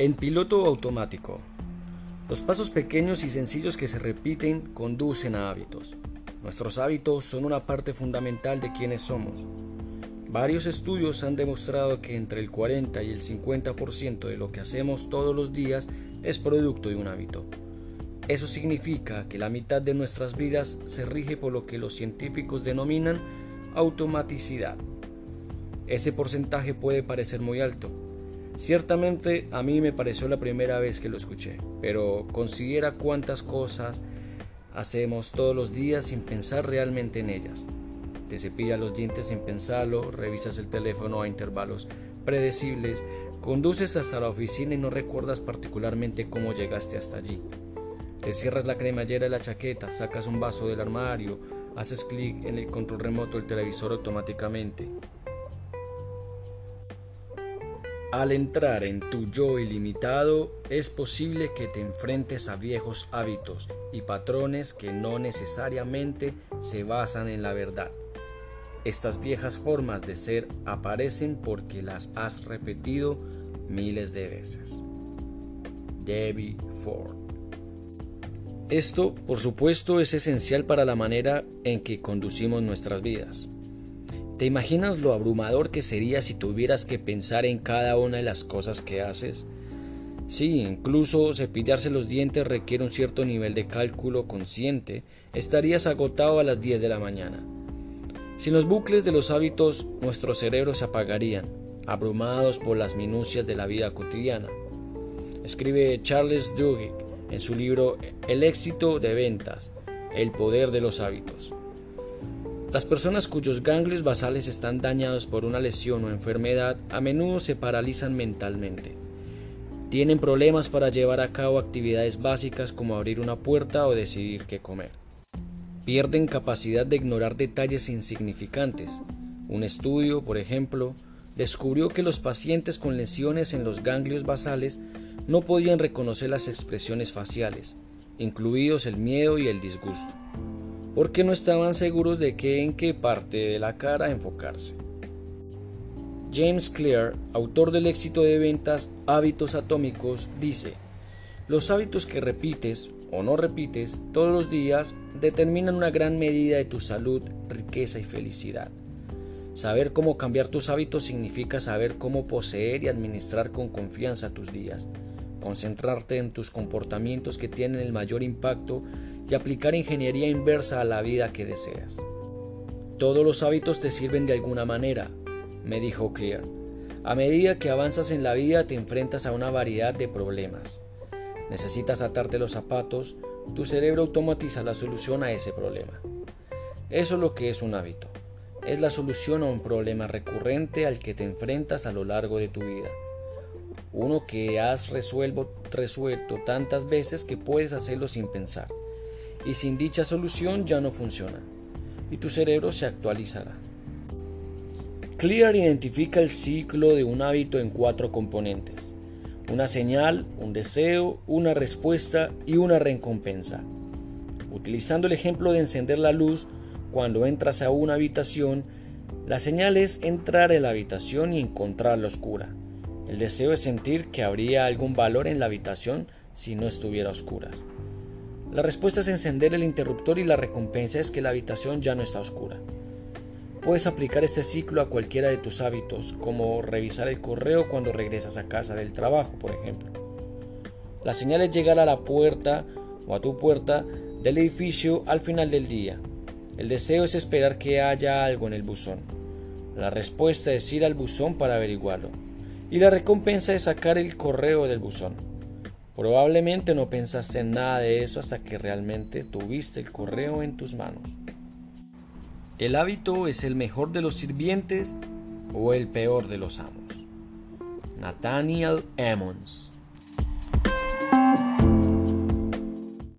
En piloto automático. Los pasos pequeños y sencillos que se repiten conducen a hábitos. Nuestros hábitos son una parte fundamental de quienes somos. Varios estudios han demostrado que entre el 40 y el 50% de lo que hacemos todos los días es producto de un hábito. Eso significa que la mitad de nuestras vidas se rige por lo que los científicos denominan automaticidad. Ese porcentaje puede parecer muy alto, Ciertamente a mí me pareció la primera vez que lo escuché, pero considera cuántas cosas hacemos todos los días sin pensar realmente en ellas. Te cepillas los dientes sin pensarlo, revisas el teléfono a intervalos predecibles, conduces hasta la oficina y no recuerdas particularmente cómo llegaste hasta allí. Te cierras la cremallera de la chaqueta, sacas un vaso del armario, haces clic en el control remoto del televisor automáticamente, al entrar en tu yo ilimitado, es posible que te enfrentes a viejos hábitos y patrones que no necesariamente se basan en la verdad. Estas viejas formas de ser aparecen porque las has repetido miles de veces. Debbie Ford. Esto, por supuesto, es esencial para la manera en que conducimos nuestras vidas. ¿Te imaginas lo abrumador que sería si tuvieras que pensar en cada una de las cosas que haces? Sí, incluso cepillarse los dientes requiere un cierto nivel de cálculo consciente, estarías agotado a las 10 de la mañana. Sin los bucles de los hábitos, nuestros cerebros se apagarían, abrumados por las minucias de la vida cotidiana. Escribe Charles Duhigg en su libro El éxito de ventas, el poder de los hábitos. Las personas cuyos ganglios basales están dañados por una lesión o enfermedad a menudo se paralizan mentalmente. Tienen problemas para llevar a cabo actividades básicas como abrir una puerta o decidir qué comer. Pierden capacidad de ignorar detalles insignificantes. Un estudio, por ejemplo, descubrió que los pacientes con lesiones en los ganglios basales no podían reconocer las expresiones faciales, incluidos el miedo y el disgusto porque no estaban seguros de qué en qué parte de la cara enfocarse. James Clear, autor del éxito de ventas Hábitos Atómicos, dice, los hábitos que repites o no repites todos los días determinan una gran medida de tu salud, riqueza y felicidad. Saber cómo cambiar tus hábitos significa saber cómo poseer y administrar con confianza tus días, concentrarte en tus comportamientos que tienen el mayor impacto y aplicar ingeniería inversa a la vida que deseas. Todos los hábitos te sirven de alguna manera, me dijo Clear. A medida que avanzas en la vida te enfrentas a una variedad de problemas. Necesitas atarte los zapatos, tu cerebro automatiza la solución a ese problema. Eso es lo que es un hábito. Es la solución a un problema recurrente al que te enfrentas a lo largo de tu vida. Uno que has resuelto, tantas veces que puedes hacerlo sin pensar y sin dicha solución ya no funciona y tu cerebro se actualizará. Clear identifica el ciclo de un hábito en cuatro componentes. Una señal, un deseo, una respuesta y una recompensa. Utilizando el ejemplo de encender la luz cuando entras a una habitación, la señal es entrar en la habitación y encontrarla oscura. El deseo es sentir que habría algún valor en la habitación si no estuviera oscura. La respuesta es encender el interruptor y la recompensa es que la habitación ya no está oscura. Puedes aplicar este ciclo a cualquiera de tus hábitos, como revisar el correo cuando regresas a casa del trabajo, por ejemplo. La señal es llegar a la puerta o a tu puerta del edificio al final del día. El deseo es esperar que haya algo en el buzón. La respuesta es ir al buzón para averiguarlo. Y la recompensa es sacar el correo del buzón. Probablemente no pensaste en nada de eso hasta que realmente tuviste el correo en tus manos. ¿El hábito es el mejor de los sirvientes o el peor de los amos? Nathaniel Emmons